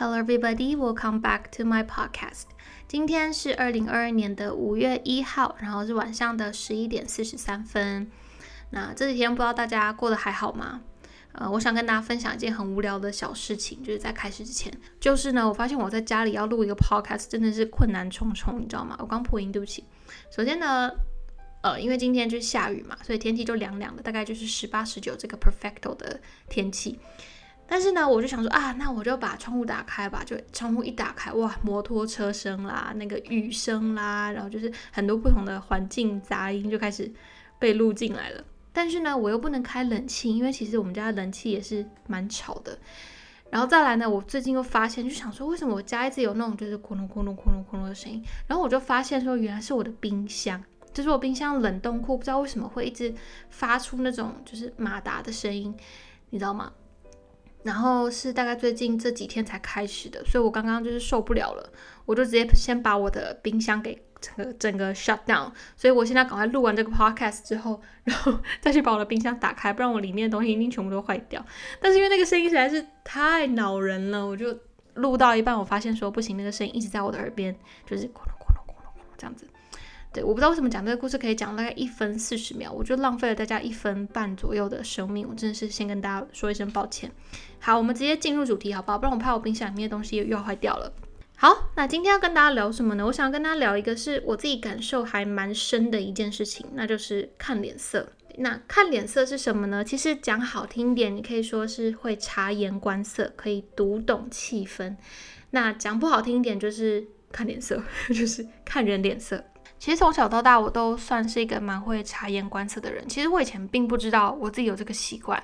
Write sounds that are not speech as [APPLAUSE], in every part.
Hello, everybody. Welcome back to my podcast. 今天是二零二二年的五月一号，然后是晚上的十一点四十三分。那这几天不知道大家过得还好吗？呃，我想跟大家分享一件很无聊的小事情，就是在开始之前，就是呢，我发现我在家里要录一个 podcast 真的是困难重重，你知道吗？我刚破音，对不起。首先呢，呃，因为今天就是下雨嘛，所以天气就凉凉的，大概就是十八十九这个 perfecto 的天气。但是呢，我就想说啊，那我就把窗户打开吧。就窗户一打开，哇，摩托车声啦，那个雨声啦，然后就是很多不同的环境杂音就开始被录进来了。但是呢，我又不能开冷气，因为其实我们家的冷气也是蛮吵的。然后再来呢，我最近又发现，就想说为什么我家一直有那种就是咕隆咕隆咕隆咕隆的声音。然后我就发现说，原来是我的冰箱，就是我冰箱冷冻库，不知道为什么会一直发出那种就是马达的声音，你知道吗？然后是大概最近这几天才开始的，所以我刚刚就是受不了了，我就直接先把我的冰箱给整个整个 shut down。所以我现在赶快录完这个 podcast 之后，然后 [LAUGHS] 再去把我的冰箱打开，不然我里面的东西一定全部都坏掉。但是因为那个声音实在是太恼人了，我就录到一半，我发现说不行，那个声音一直在我的耳边，就是咕噜咕噜咕噜咕噜这样子。对，我不知道为什么讲这个故事可以讲大概一分四十秒，我就浪费了大家一分半左右的生命，我真的是先跟大家说一声抱歉。好，我们直接进入主题好不好？不然我怕我冰箱里面的东西又要坏掉了。好，那今天要跟大家聊什么呢？我想要跟大家聊一个是我自己感受还蛮深的一件事情，那就是看脸色。那看脸色是什么呢？其实讲好听点，你可以说是会察言观色，可以读懂气氛。那讲不好听一点，就是看脸色，[LAUGHS] 就是看人脸色。其实从小到大，我都算是一个蛮会察言观色的人。其实我以前并不知道我自己有这个习惯，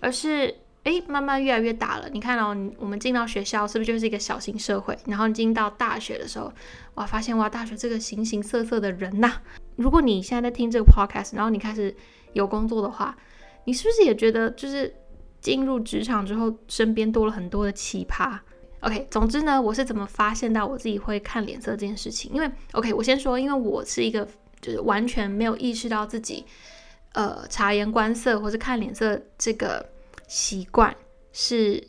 而是诶慢慢越来越大了。你看哦，我们进到学校是不是就是一个小型社会？然后你进到大学的时候，哇，发现哇，大学这个形形色色的人呐。如果你现在在听这个 podcast，然后你开始有工作的话，你是不是也觉得就是进入职场之后，身边多了很多的奇葩？OK，总之呢，我是怎么发现到我自己会看脸色这件事情？因为 OK，我先说，因为我是一个就是完全没有意识到自己呃察言观色或是看脸色这个习惯是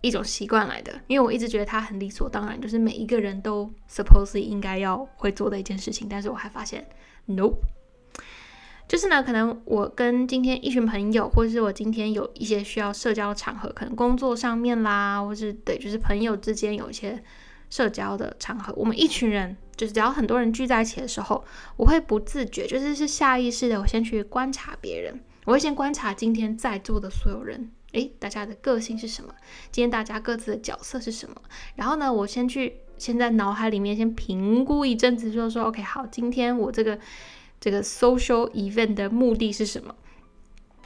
一种习惯来的，因为我一直觉得它很理所当然，就是每一个人都 supposedly 应该要会做的一件事情，但是我还发现 no。就是呢，可能我跟今天一群朋友，或者是我今天有一些需要社交场合，可能工作上面啦，或是对，就是朋友之间有一些社交的场合，我们一群人，就是只要很多人聚在一起的时候，我会不自觉，就是是下意识的，我先去观察别人，我会先观察今天在座的所有人，诶，大家的个性是什么？今天大家各自的角色是什么？然后呢，我先去先在脑海里面先评估一阵子，就是说，OK，好，今天我这个。这个 social event 的目的是什么？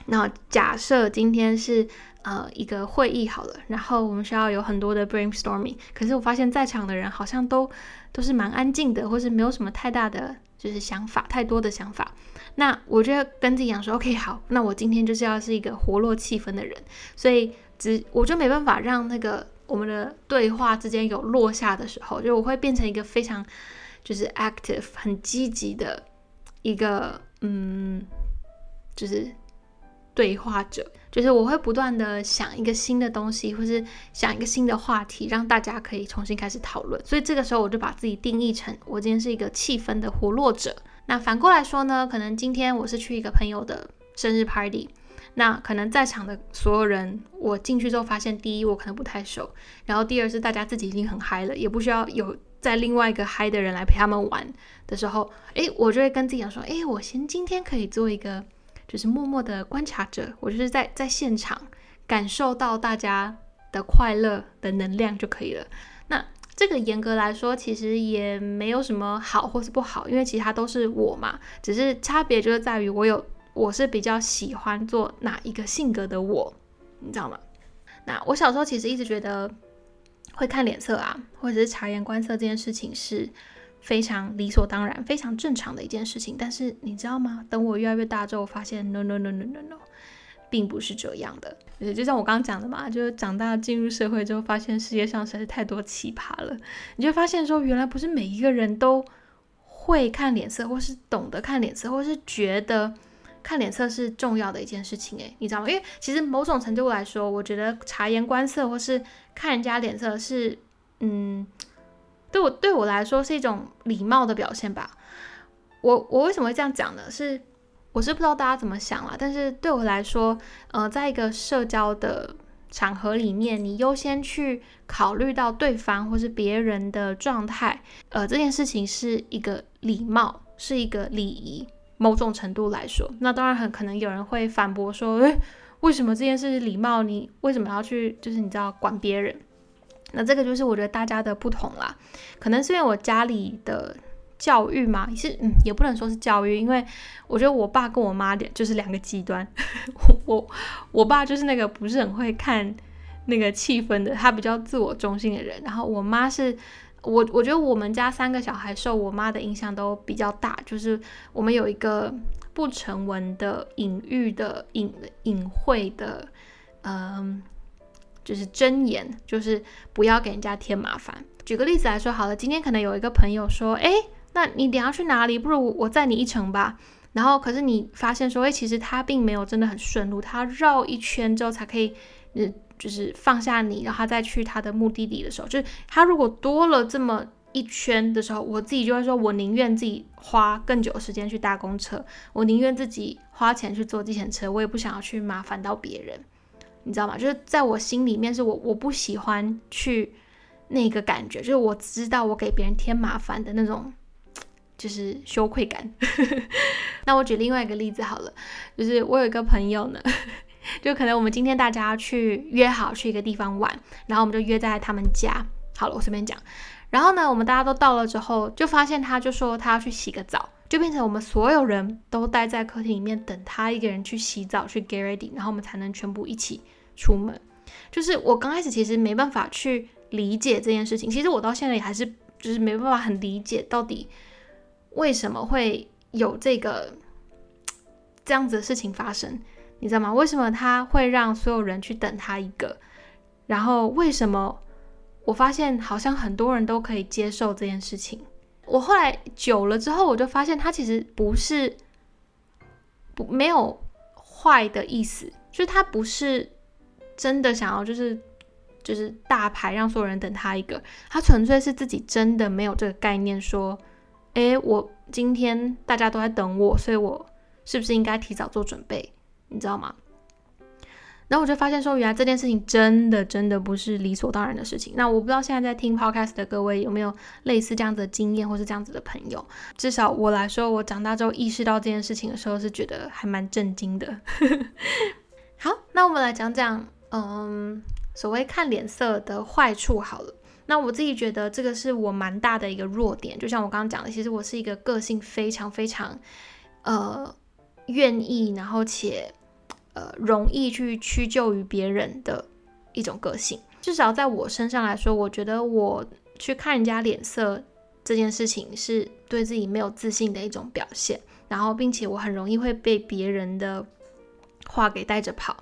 那假设今天是呃一个会议好了，然后我们需要有很多的 brainstorming，可是我发现在场的人好像都都是蛮安静的，或是没有什么太大的就是想法，太多的想法。那我就跟自己讲说，OK，好，那我今天就是要是一个活络气氛的人，所以只我就没办法让那个我们的对话之间有落下的时候，就我会变成一个非常就是 active 很积极的。一个嗯，就是对话者，就是我会不断的想一个新的东西，或是想一个新的话题，让大家可以重新开始讨论。所以这个时候我就把自己定义成我今天是一个气氛的活络者。那反过来说呢，可能今天我是去一个朋友的生日 party，那可能在场的所有人，我进去之后发现，第一我可能不太熟，然后第二是大家自己已经很嗨了，也不需要有。在另外一个嗨的人来陪他们玩的时候，诶，我就会跟自己讲说，诶，我先今天可以做一个就是默默的观察者，我就是在在现场感受到大家的快乐的能量就可以了。那这个严格来说，其实也没有什么好或是不好，因为其他都是我嘛，只是差别就是在于我有我是比较喜欢做哪一个性格的我，你知道吗？那我小时候其实一直觉得。会看脸色啊，或者是察言观色这件事情是非常理所当然、非常正常的一件事情。但是你知道吗？等我越来越大之后，发现 no no no no no no，并不是这样的。就像我刚刚讲的嘛，就是长大进入社会之后，发现世界上实在是太多奇葩了。你就发现说，原来不是每一个人都会看脸色，或是懂得看脸色，或是觉得看脸色是重要的一件事情，诶，你知道吗？因为其实某种程度来说，我觉得察言观色或是看人家脸色是，嗯，对我对我来说是一种礼貌的表现吧。我我为什么会这样讲呢？是我是不知道大家怎么想啦，但是对我来说，呃，在一个社交的场合里面，你优先去考虑到对方或是别人的状态，呃，这件事情是一个礼貌，是一个礼仪。某种程度来说，那当然很可能有人会反驳说：“诶，为什么这件事是礼貌？你为什么要去就是你知道管别人？”那这个就是我觉得大家的不同啦。可能是因为我家里的教育嘛，是嗯，也不能说是教育，因为我觉得我爸跟我妈就是两个极端。[LAUGHS] 我我爸就是那个不是很会看那个气氛的，他比较自我中心的人。然后我妈是。我我觉得我们家三个小孩受我妈的影响都比较大，就是我们有一个不成文的隐喻的隐隐晦的，嗯，就是箴言，就是不要给人家添麻烦。举个例子来说好了，今天可能有一个朋友说，哎，那你等下去哪里？不如我载你一程吧。然后可是你发现说，哎，其实他并没有真的很顺路，他绕一圈之后才可以，嗯。就是放下你，然后再去他的目的地的时候，就是他如果多了这么一圈的时候，我自己就会说，我宁愿自己花更久的时间去搭公车，我宁愿自己花钱去坐计程车，我也不想要去麻烦到别人，你知道吗？就是在我心里面，是我我不喜欢去那个感觉，就是我知道我给别人添麻烦的那种，就是羞愧感。[LAUGHS] 那我举另外一个例子好了，就是我有一个朋友呢。就可能我们今天大家去约好去一个地方玩，然后我们就约在他们家。好了，我随便讲。然后呢，我们大家都到了之后，就发现他就说他要去洗个澡，就变成我们所有人都待在客厅里面等他一个人去洗澡去 get ready，然后我们才能全部一起出门。就是我刚开始其实没办法去理解这件事情，其实我到现在也还是就是没办法很理解到底为什么会有这个 [TSK] 这样子的事情发生。你知道吗？为什么他会让所有人去等他一个？然后为什么我发现好像很多人都可以接受这件事情？我后来久了之后，我就发现他其实不是不没有坏的意思，就是他不是真的想要就是就是大牌让所有人等他一个，他纯粹是自己真的没有这个概念，说，诶，我今天大家都在等我，所以我是不是应该提早做准备？你知道吗？然后我就发现说，原来这件事情真的真的不是理所当然的事情。那我不知道现在在听 podcast 的各位有没有类似这样子的经验，或是这样子的朋友。至少我来说，我长大之后意识到这件事情的时候，是觉得还蛮震惊的。[LAUGHS] 好，那我们来讲讲，嗯，所谓看脸色的坏处好了。那我自己觉得这个是我蛮大的一个弱点。就像我刚刚讲的，其实我是一个个性非常非常，呃。愿意，然后且，呃，容易去屈就于别人的一种个性。至少在我身上来说，我觉得我去看人家脸色这件事情，是对自己没有自信的一种表现。然后，并且我很容易会被别人的话给带着跑。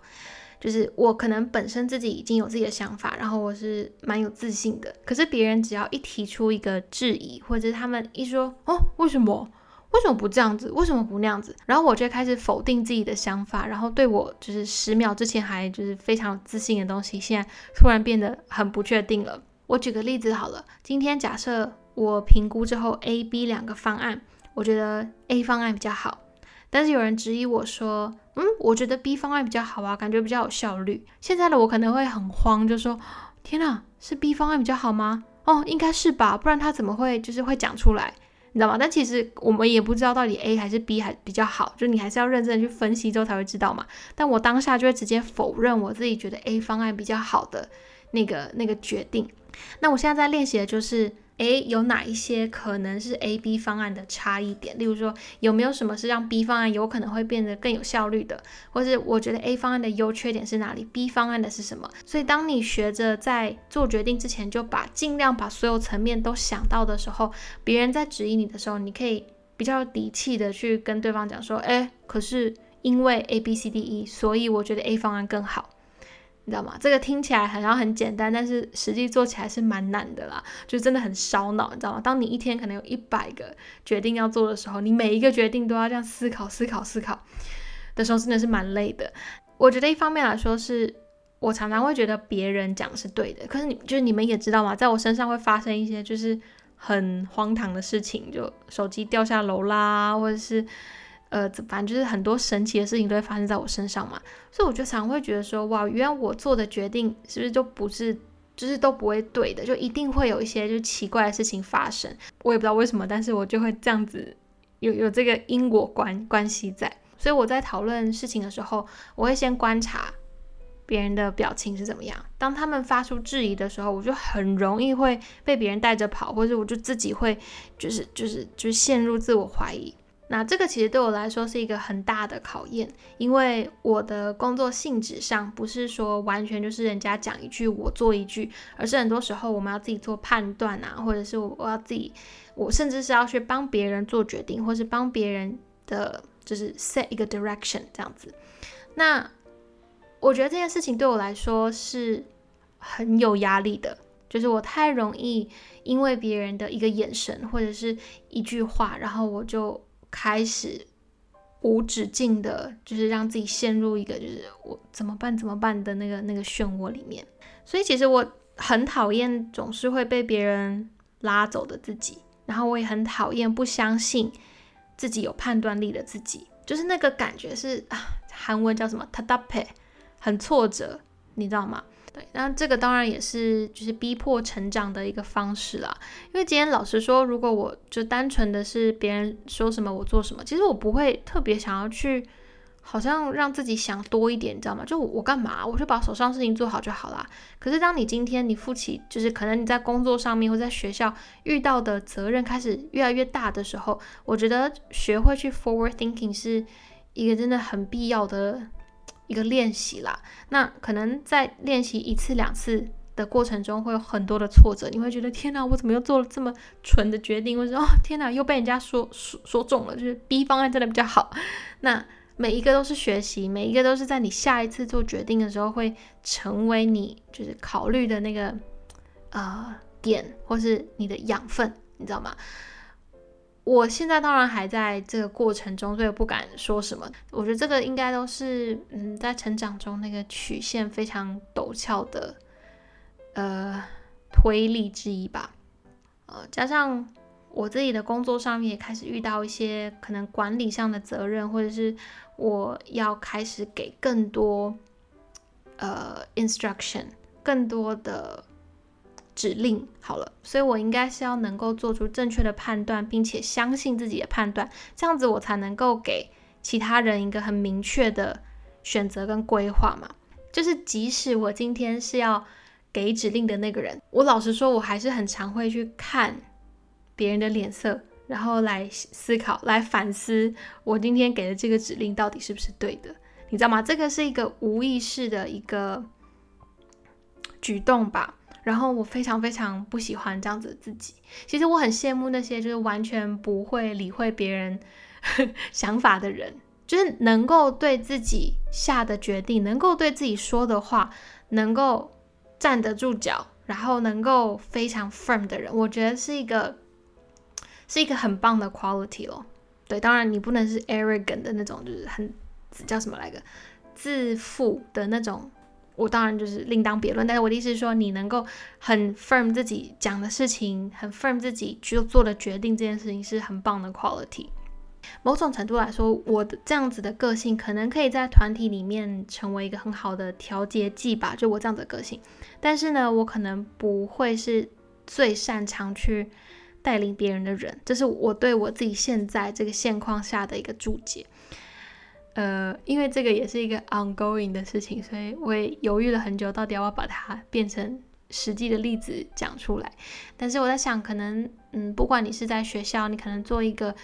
就是我可能本身自己已经有自己的想法，然后我是蛮有自信的。可是别人只要一提出一个质疑，或者他们一说哦，为什么？为什么不这样子？为什么不那样子？然后我就开始否定自己的想法，然后对我就是十秒之前还就是非常自信的东西，现在突然变得很不确定了。我举个例子好了，今天假设我评估之后 A、B 两个方案，我觉得 A 方案比较好，但是有人质疑我说，嗯，我觉得 B 方案比较好啊，感觉比较有效率。现在的我可能会很慌，就说，天哪，是 B 方案比较好吗？哦，应该是吧，不然他怎么会就是会讲出来？你知道吗？但其实我们也不知道到底 A 还是 B 还比较好，就你还是要认真去分析之后才会知道嘛。但我当下就会直接否认我自己觉得 A 方案比较好的那个那个决定。那我现在在练习的就是。诶，有哪一些可能是 A、B 方案的差异点？例如说，有没有什么是让 B 方案有可能会变得更有效率的？或是我觉得 A 方案的优缺点是哪里？B 方案的是什么？所以，当你学着在做决定之前，就把尽量把所有层面都想到的时候，别人在质疑你的时候，你可以比较有底气的去跟对方讲说：，诶，可是因为 A、B、C、D、E，所以我觉得 A 方案更好。你知道吗？这个听起来好像很简单，但是实际做起来是蛮难的啦，就真的很烧脑，你知道吗？当你一天可能有一百个决定要做的时候，你每一个决定都要这样思考、思考、思考。的时候，真的是蛮累的。我觉得一方面来说，是我常常会觉得别人讲是对的，可是你就是你们也知道嘛，在我身上会发生一些就是很荒唐的事情，就手机掉下楼啦，或者是呃，反正就是很多神奇的事情都会发生在我身上嘛。所以我就常会觉得说，哇，原来我做的决定是不是就不是，就是都不会对的，就一定会有一些就奇怪的事情发生。我也不知道为什么，但是我就会这样子有有这个因果关关系在。所以我在讨论事情的时候，我会先观察别人的表情是怎么样。当他们发出质疑的时候，我就很容易会被别人带着跑，或者我就自己会就是就是就是陷入自我怀疑。那这个其实对我来说是一个很大的考验，因为我的工作性质上不是说完全就是人家讲一句我做一句，而是很多时候我们要自己做判断啊，或者是我要自己，我甚至是要去帮别人做决定，或是帮别人的。就是 set 一个 direction 这样子，那我觉得这件事情对我来说是很有压力的，就是我太容易因为别人的一个眼神或者是一句话，然后我就开始无止境的，就是让自己陷入一个就是我怎么办怎么办的那个那个漩涡里面。所以其实我很讨厌总是会被别人拉走的自己，然后我也很讨厌不相信。自己有判断力的自己，就是那个感觉是啊，韩文叫什么他搭配很挫折，你知道吗？对，那这个当然也是就是逼迫成长的一个方式啦。因为今天老实说，如果我就单纯的是别人说什么我做什么，其实我不会特别想要去。好像让自己想多一点，你知道吗？就我干嘛？我就把手上事情做好就好啦。可是当你今天你负起，就是可能你在工作上面或在学校遇到的责任开始越来越大的时候，我觉得学会去 forward thinking 是一个真的很必要的一个练习啦。那可能在练习一次两次的过程中，会有很多的挫折，你会觉得天哪，我怎么又做了这么蠢的决定？或者说哦天哪，又被人家说说说中了，就是 B 方案真的比较好。那每一个都是学习，每一个都是在你下一次做决定的时候会成为你就是考虑的那个呃点，或是你的养分，你知道吗？我现在当然还在这个过程中，所以不敢说什么。我觉得这个应该都是嗯，在成长中那个曲线非常陡峭的呃推力之一吧。呃，加上。我自己的工作上面也开始遇到一些可能管理上的责任，或者是我要开始给更多呃 instruction，更多的指令。好了，所以我应该是要能够做出正确的判断，并且相信自己的判断，这样子我才能够给其他人一个很明确的选择跟规划嘛。就是即使我今天是要给指令的那个人，我老实说，我还是很常会去看。别人的脸色，然后来思考、来反思，我今天给的这个指令到底是不是对的？你知道吗？这个是一个无意识的一个举动吧。然后我非常非常不喜欢这样子的自己。其实我很羡慕那些就是完全不会理会别人 [LAUGHS] 想法的人，就是能够对自己下的决定，能够对自己说的话，能够站得住脚，然后能够非常 firm 的人，我觉得是一个。是一个很棒的 quality 咯。对，当然你不能是 arrogant 的那种，就是很叫什么来着，自负的那种。我当然就是另当别论。但是我的意思是说，你能够很 firm 自己讲的事情，很 firm 自己就做的决定，这件事情是很棒的 quality。某种程度来说，我的这样子的个性可能可以在团体里面成为一个很好的调节剂吧。就我这样子的个性，但是呢，我可能不会是最擅长去。带领别人的人，这是我对我自己现在这个现况下的一个注解。呃，因为这个也是一个 ongoing 的事情，所以我也犹豫了很久，到底要不要把它变成实际的例子讲出来。但是我在想，可能，嗯，不管你是在学校，你可能做一个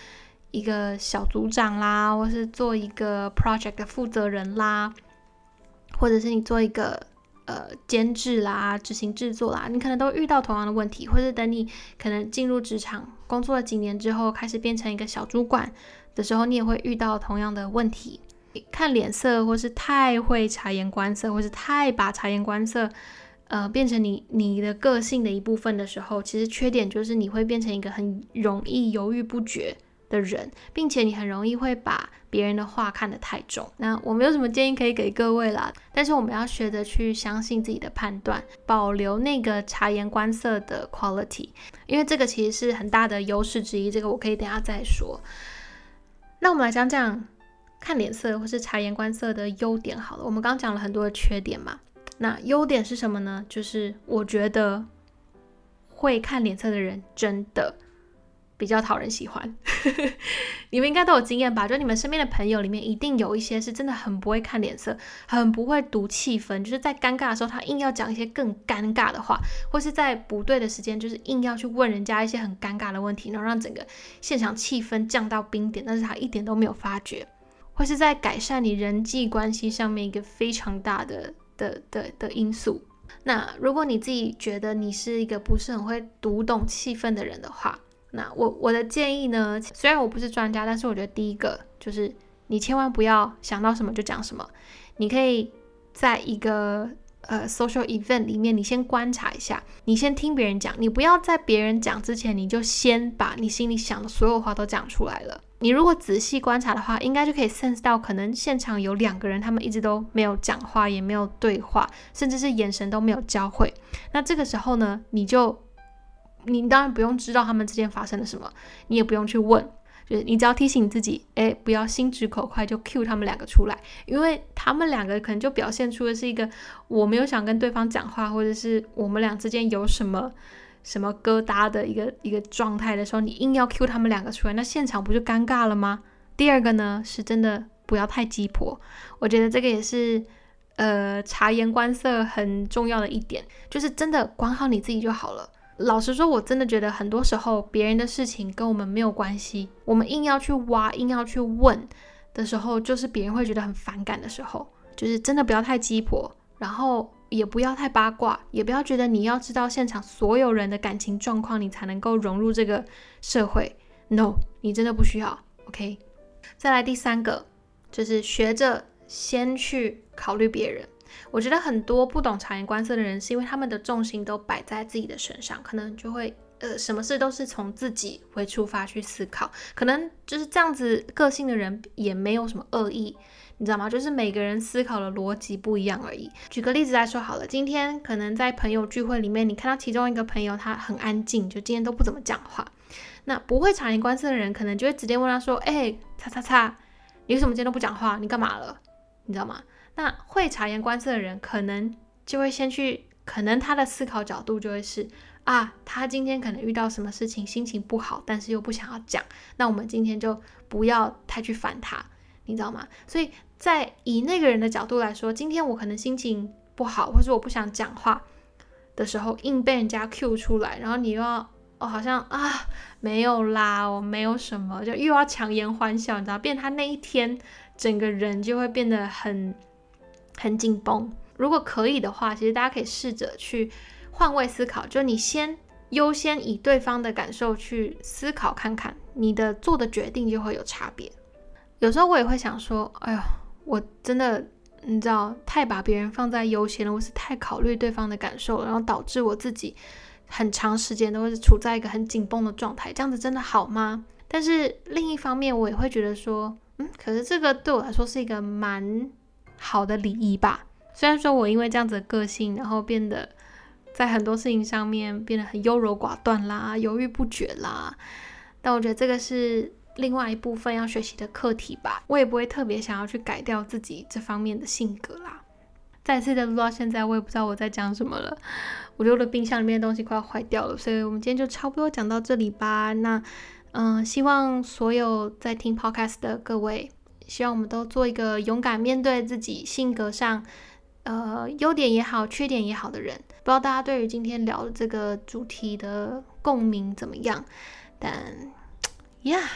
一个小组长啦，或是做一个 project 的负责人啦，或者是你做一个。呃，监制啦，执行制作啦，你可能都遇到同样的问题，或者等你可能进入职场工作了几年之后，开始变成一个小主管的时候，你也会遇到同样的问题。看脸色，或是太会察言观色，或是太把察言观色，呃，变成你你的个性的一部分的时候，其实缺点就是你会变成一个很容易犹豫不决的人，并且你很容易会把别人的话看得太重。那我没有什么建议可以给各位啦，但是我们要学着去相信自己的判断，保留那个察言观色的 quality，因为这个其实是很大的优势之一。这个我可以等下再说。那我们来讲讲看脸色或是察言观色的优点好了。我们刚讲了很多的缺点嘛，那优点是什么呢？就是我觉得会看脸色的人真的。比较讨人喜欢，[LAUGHS] 你们应该都有经验吧？就你们身边的朋友里面，一定有一些是真的很不会看脸色，很不会读气氛，就是在尴尬的时候，他硬要讲一些更尴尬的话，或是在不对的时间，就是硬要去问人家一些很尴尬的问题，然后让整个现场气氛降到冰点，但是他一点都没有发觉，或是在改善你人际关系上面一个非常大的的的的因素。那如果你自己觉得你是一个不是很会读懂气氛的人的话，那我我的建议呢，虽然我不是专家，但是我觉得第一个就是你千万不要想到什么就讲什么。你可以在一个呃 social event 里面，你先观察一下，你先听别人讲，你不要在别人讲之前，你就先把你心里想的所有话都讲出来了。你如果仔细观察的话，应该就可以 sense 到，可能现场有两个人，他们一直都没有讲话，也没有对话，甚至是眼神都没有交汇。那这个时候呢，你就。你当然不用知道他们之间发生了什么，你也不用去问，就是你只要提醒自己，哎，不要心直口快就 cue 他们两个出来，因为他们两个可能就表现出的是一个我没有想跟对方讲话，或者是我们俩之间有什么什么疙瘩的一个一个状态的时候，你硬要 cue 他们两个出来，那现场不就尴尬了吗？第二个呢，是真的不要太鸡婆，我觉得这个也是呃察言观色很重要的一点，就是真的管好你自己就好了。老实说，我真的觉得很多时候别人的事情跟我们没有关系，我们硬要去挖、硬要去问的时候，就是别人会觉得很反感的时候。就是真的不要太鸡婆，然后也不要太八卦，也不要觉得你要知道现场所有人的感情状况，你才能够融入这个社会。No，你真的不需要。OK，再来第三个，就是学着先去考虑别人。我觉得很多不懂察言观色的人，是因为他们的重心都摆在自己的身上，可能就会呃，什么事都是从自己为出发去思考，可能就是这样子个性的人也没有什么恶意，你知道吗？就是每个人思考的逻辑不一样而已。举个例子来说好了，今天可能在朋友聚会里面，你看到其中一个朋友他很安静，就今天都不怎么讲话，那不会察言观色的人可能就会直接问他说：“哎，叉叉叉，你为什么今天都不讲话？你干嘛了？你知道吗？”那会察言观色的人，可能就会先去，可能他的思考角度就会是啊，他今天可能遇到什么事情，心情不好，但是又不想要讲，那我们今天就不要太去烦他，你知道吗？所以在以那个人的角度来说，今天我可能心情不好，或是我不想讲话的时候，硬被人家 Q 出来，然后你又要哦，好像啊没有啦，我没有什么，就又要强颜欢笑，你知道，变他那一天整个人就会变得很。很紧绷。如果可以的话，其实大家可以试着去换位思考，就你先优先以对方的感受去思考看看，你的做的决定就会有差别。有时候我也会想说，哎呦，我真的你知道太把别人放在优先了，我是太考虑对方的感受了，然后导致我自己很长时间都是处在一个很紧绷的状态，这样子真的好吗？但是另一方面，我也会觉得说，嗯，可是这个对我来说是一个蛮。好的礼仪吧。虽然说我因为这样子的个性，然后变得在很多事情上面变得很优柔寡断啦、犹豫不决啦，但我觉得这个是另外一部分要学习的课题吧。我也不会特别想要去改掉自己这方面的性格啦。再次的录到现在，我也不知道我在讲什么了。我觉得我的冰箱里面的东西快要坏掉了，所以我们今天就差不多讲到这里吧。那嗯，希望所有在听 podcast 的各位。希望我们都做一个勇敢面对自己性格上，呃，优点也好，缺点也好的人。不知道大家对于今天聊的这个主题的共鸣怎么样？但，[TSK] Yeah，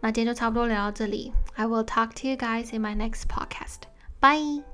那今天就差不多聊到这里。I will talk to you guys in my next podcast. Bye.